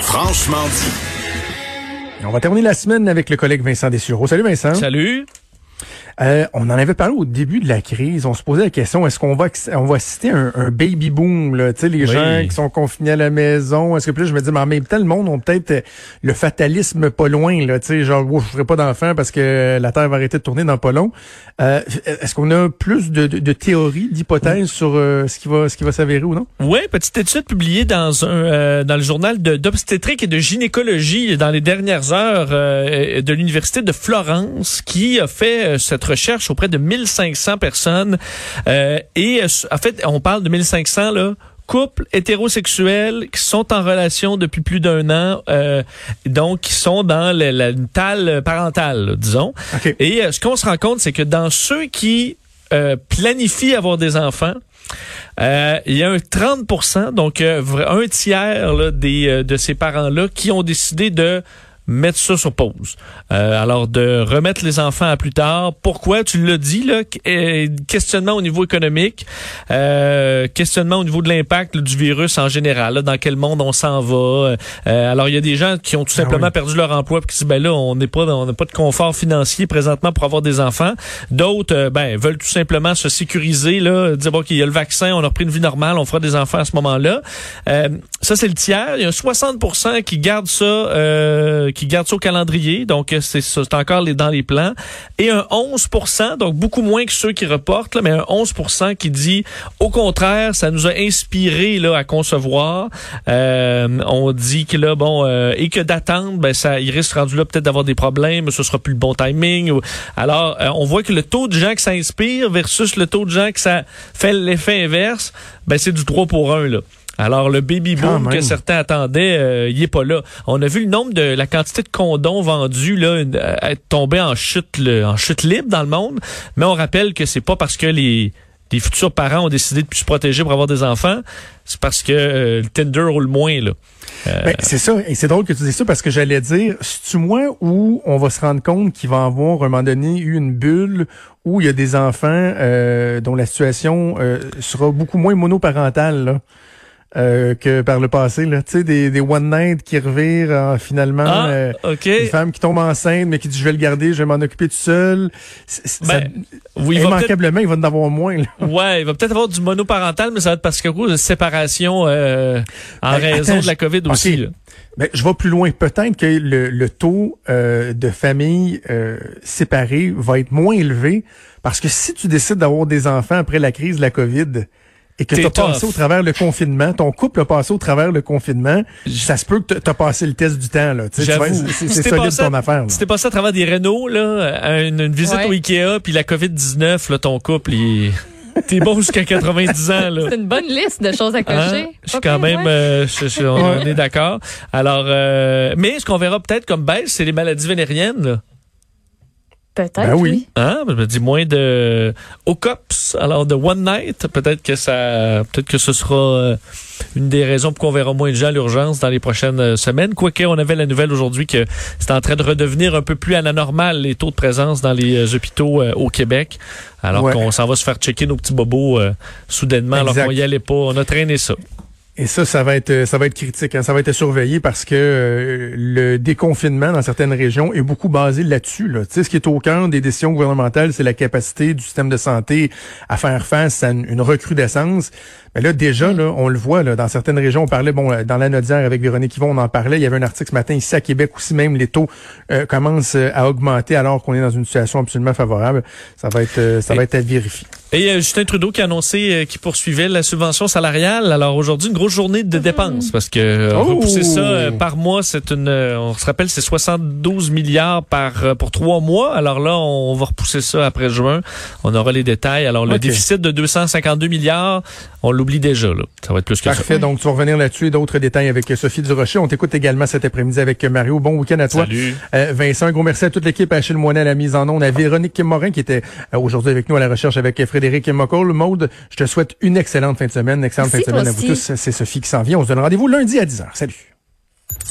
Franchement dit. On va terminer la semaine avec le collègue Vincent Dessureau. Salut Vincent. Salut. Euh, on en avait parlé au début de la crise. On se posait la question est-ce qu'on va on va citer un, baby boom là, tu sais les gens qui sont confinés à la maison. Est-ce que plus je me dis mais en même temps le monde ont peut-être euh, le fatalisme pas loin là, tu sais genre oh, je ferai pas d'enfants parce que la terre va arrêter de tourner dans pas long. Euh, est-ce qu'on a plus de, de, théories, d'hypothèses sur ce qui va ce qui va s'avérer ou non? Oui, petite étude publiée dans un dans le journal d'obstétrique et de gynécologie dans les dernières heures de l'université de Florence qui a fait cette recherche auprès de 1500 personnes. Euh, et euh, en fait, on parle de 1500 là couples hétérosexuels qui sont en relation depuis plus d'un an, euh, donc qui sont dans la, la tale parentale, disons. Et ce qu'on se rend compte, c'est que dans ceux qui planifient avoir des enfants, il y a un 30 donc un tiers là, des, de ces parents-là qui ont décidé de mettre ça sur pause. Euh, alors de remettre les enfants à plus tard. Pourquoi? Tu l'as dit là euh, Questionnement au niveau économique, euh, questionnement au niveau de l'impact du virus en général. Là, dans quel monde on s'en va euh, Alors il y a des gens qui ont tout ah simplement perdu leur emploi puis qui disent ben là on n'est pas on n'a pas de confort financier présentement pour avoir des enfants. D'autres ben veulent tout simplement se sécuriser là, dire bon qu'il y a le vaccin, on a repris une vie normale, on fera des enfants à ce moment-là. ça c'est le tiers. Il y a 60% qui gardent ça qui garde ça au calendrier, donc euh, c'est c'est encore les, dans les plans, et un 11 donc beaucoup moins que ceux qui reportent, là, mais un 11 qui dit au contraire, ça nous a inspiré là à concevoir. Euh, on dit que là bon euh, et que d'attendre, ben ça, il risque rendu là peut-être d'avoir des problèmes, ce sera plus le bon timing. Alors on voit que le taux de gens que ça inspire versus le taux de gens que ça fait l'effet inverse, ben c'est du 3 pour 1 là. Alors le baby boom que certains attendaient, euh, il est pas là. On a vu le nombre de la quantité de condoms vendus là euh, être tombé en chute en chute libre dans le monde, mais on rappelle que c'est pas parce que les les futurs parents ont décidé de plus se protéger pour avoir des enfants, c'est parce que euh, le Tinder roule moins là. Ben, c'est ça, et c'est drôle que tu dises ça parce que j'allais dire, si tu moi où on va se rendre compte qu'il va avoir à un moment donné eu une bulle où il y a des enfants dont la situation sera beaucoup moins monoparentale. Là? Euh, que par le passé. Là. Tu sais, des, des one night qui revirent finalement ah, euh, une femme qui tombe enceinte, mais qui dit je vais le garder, je vais m'en occuper tout seul. Ben, oui, immanquablement, il va en avoir moins. Là. Ouais, il va peut-être avoir du monoparental, mais ça va être parce que cause de séparation euh, en ben, raison de la COVID aussi. Ben, je vais plus loin. Peut-être que le, le taux de familles séparées va être moins élevé parce que si tu décides d'avoir des enfants après la crise de la COVID, et que tu as passé au travers le confinement, ton couple a passé au travers le confinement, ça se peut que tu as passé le test du temps. là. C'est solide ton affaire. Si t'es passé à travers des Renault, là, une, visite au Ikea, puis la COVID-19, là, ton couple, il... T'es bon jusqu'à 90 ans. là. C'est une bonne liste de choses à cocher. Hein? Je suis quand même, euh, on, est d'accord. Alors, euh, mais ce qu'on verra peut-être comme baisse, c'est les maladies vénériennes. Là. Peut-être. Ben oui. Hein? Je me dis moins de OCOPS, alors de One Night. Peut-être que ça, peut-être que ce sera euh, une des raisons pour qu'on verra moins de gens à l'urgence dans les prochaines euh, semaines. Quoique, on avait la nouvelle aujourd'hui que c'est en train de redevenir un peu plus à la normale les taux de présence dans les euh, hôpitaux au Québec. Alors qu'on s'en va se faire checker nos petits bobos soudainement alors qu'on y allait pas. On a traîné ça. Et ça, ça va être, ça va être critique. Hein. Ça va être surveillé parce que euh, le déconfinement dans certaines régions est beaucoup basé là-dessus. Là. Tu sais, ce qui est au cœur des décisions gouvernementales, c'est la capacité du système de santé à faire face à une, recrudescence. Mais là, déjà, là, on le voit là, dans certaines régions. On parlait, bon, dans la Nodière avec Véronique Yvon, on en parlait. Il y avait un article ce matin ici à Québec aussi même les taux euh, commencent à augmenter alors qu'on est dans une situation absolument favorable. Ça va être, euh, ça va être à vérifier. Et euh, Justin Trudeau qui a annoncé euh, qu'il poursuivait la subvention salariale. Alors aujourd'hui, une grosse journée de dépenses parce que euh, oh! repousser ça par mois, c'est une, on se rappelle, c'est 72 milliards par pour trois mois. Alors là, on va repousser ça après juin. On aura les détails. Alors le déficit de 252 milliards, on l'oublie déjà. Là. Ça va être plus que Parfait. ça. Donc tu vas revenir là-dessus et d'autres détails avec Sophie Durocher. On t'écoute également cet après-midi avec Mario. Bon week-end à toi. Salut. Vincent, un gros merci à toute l'équipe, à Achille Moinet à la mise en onde, à Véronique Morin qui était aujourd'hui avec nous à la recherche avec Frédéric Mocol. Maude, je te souhaite une excellente fin de semaine, une excellente fin de semaine à vous tous. Sophie qui s'en vient. On se donne rendez-vous lundi à 10h. Salut.